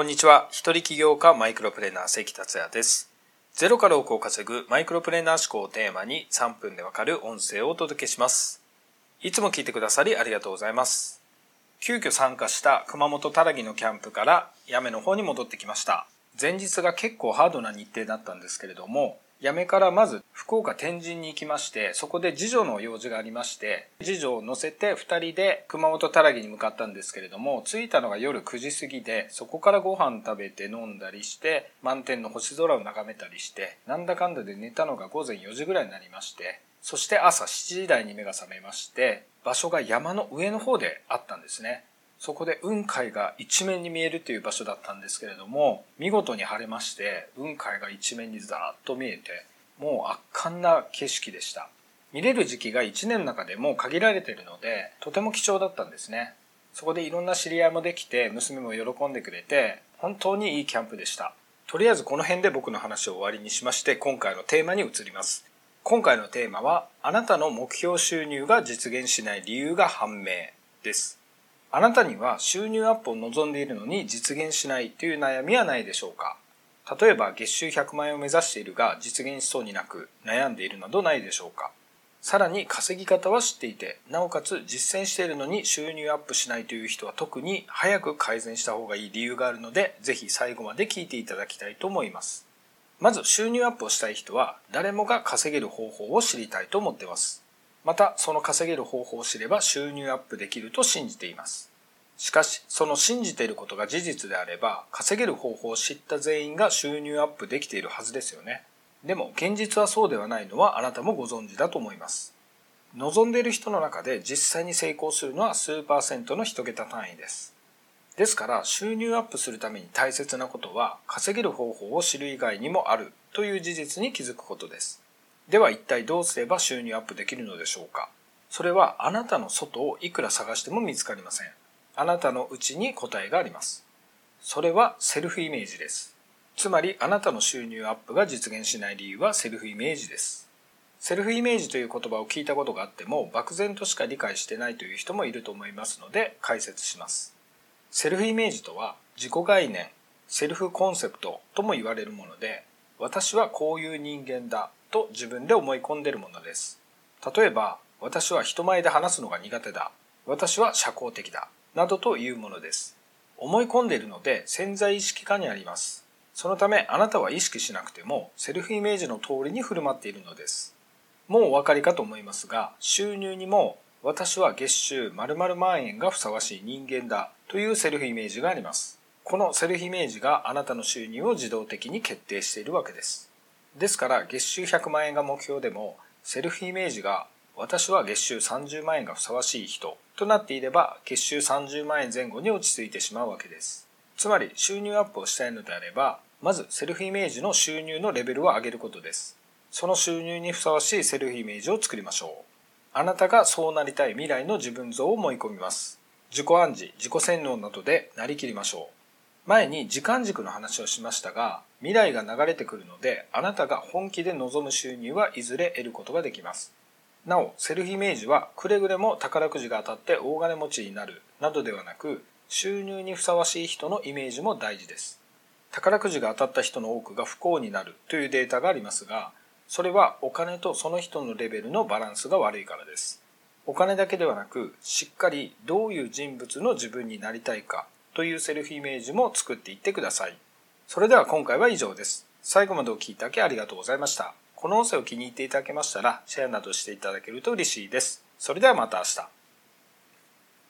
こんにちは。一人起業家マイクロプレーナー関達也です。ゼロから億を稼ぐマイクロプレーナー思考をテーマに3分でわかる音声をお届けします。いつも聞いてくださりありがとうございます。急遽参加した熊本たらぎのキャンプから八女の方に戻ってきました。前日が結構ハードな日程だったんですけれども、八女からまず福岡天神に行きまして、そこで次女の用事がありまして、次女を乗せて2人で熊本たらぎに向かったんですけれども、着いたのが夜9時過ぎで、そこからご飯食べて飲んだりして、満天の星空を眺めたりして、なんだかんだで寝たのが午前4時ぐらいになりまして、そして朝7時台に目が覚めまして、場所が山の上の方であったんですね。そこで雲海が一面に見えるという場所だったんですけれども、見事に晴れまして、雲海が一面にザーッと見えて、もう圧巻な景色でした。見れる時期が1年の中でも限られているので、とても貴重だったんですね。そこでいろんな知り合いもできて、娘も喜んでくれて、本当にいいキャンプでした。とりあえずこの辺で僕の話を終わりにしまして、今回のテーマに移ります。今回のテーマは、あなたの目標収入が実現しない理由が判明です。あなたには収入アップを望んでいるのに実現しないという悩みはないでしょうか？例えば月収100万円を目指しているが実現しそうになく悩んでいるなどないでしょうか？さらに稼ぎ方は知っていてなおかつ実践しているのに収入アップしないという人は特に早く改善した方がいい理由があるのでぜひ最後まで聞いていただきたいと思います。まず収入アップをしたい人は誰もが稼げる方法を知りたいと思っています。またその稼げる方法を知れば収入アップできると信じています。しかしその信じていることが事実であれば稼げる方法を知った全員が収入アップできているはずですよね。でも現実はそうではないのはあなたもご存知だと思います。望んでいる人の中で実際に成功するのは数パーセントの一桁単位です。ですから収入アップするために大切なことは稼げる方法を知る以外にもあるという事実に気づくことです。では一体どうすれば収入アップできるのでしょうか？それはあなたの外をいくら探しても見つかりません。あなたのうちに答えがあります。それはセルフイメージです。つまりあなたの収入アップが実現しない理由はセルフイメージです。セルフイメージという言葉を聞いたことがあっても漠然としか理解してないという人もいると思いますので解説します。セルフイメージとは自己概念、セルフコンセプトとも言われるもので私はこういう人間だと自分で思い込んでるものです。例えば、私は人前で話すのが苦手だ。私は社交的だ。などというものです。思い込んでいるので潜在意識下にあります。そのためあなたは意識しなくてもセルフイメージの通りに振る舞っているのです。もうお分かりかと思いますが、収入にも私は月収〇〇万円がふさわしい人間だというセルフイメージがあります。このセルフイメージがあなたの収入を自動的に決定しているわけです。ですから月収100万円が目標でもセルフイメージが私は月収30万円がふさわしい人となっていれば月収30万円前後に落ち着いてしまうわけです。つまり収入アップをしたいのであればまずセルフイメージの収入のレベルを上げることです。その収入にふさわしいセルフイメージを作りましょう。あなたがそうなりたい未来の自分像を思い込みます。自己暗示、自己洗脳などでなりきりましょう。前に時間軸の話をしましたが、未来が流れてくるので、あなたが本気で望む収入はいずれ得ることができます。なお、セルフイメージはくれぐれも宝くじが当たって大金持ちになるなどではなく、収入にふさわしい人のイメージも大事です。宝くじが当たった人の多くが不幸になるというデータがありますが、それはお金とその人のレベルのバランスが悪いからです。お金だけではなく、しっかりどういう人物の自分になりたいかというセルフイメージも作っていってください。それでは今回は以上です。最後までお聴きいただきありがとうございました。この音声を気に入っていただけましたら、シェアなどしていただけると嬉しいです。それではまた明日。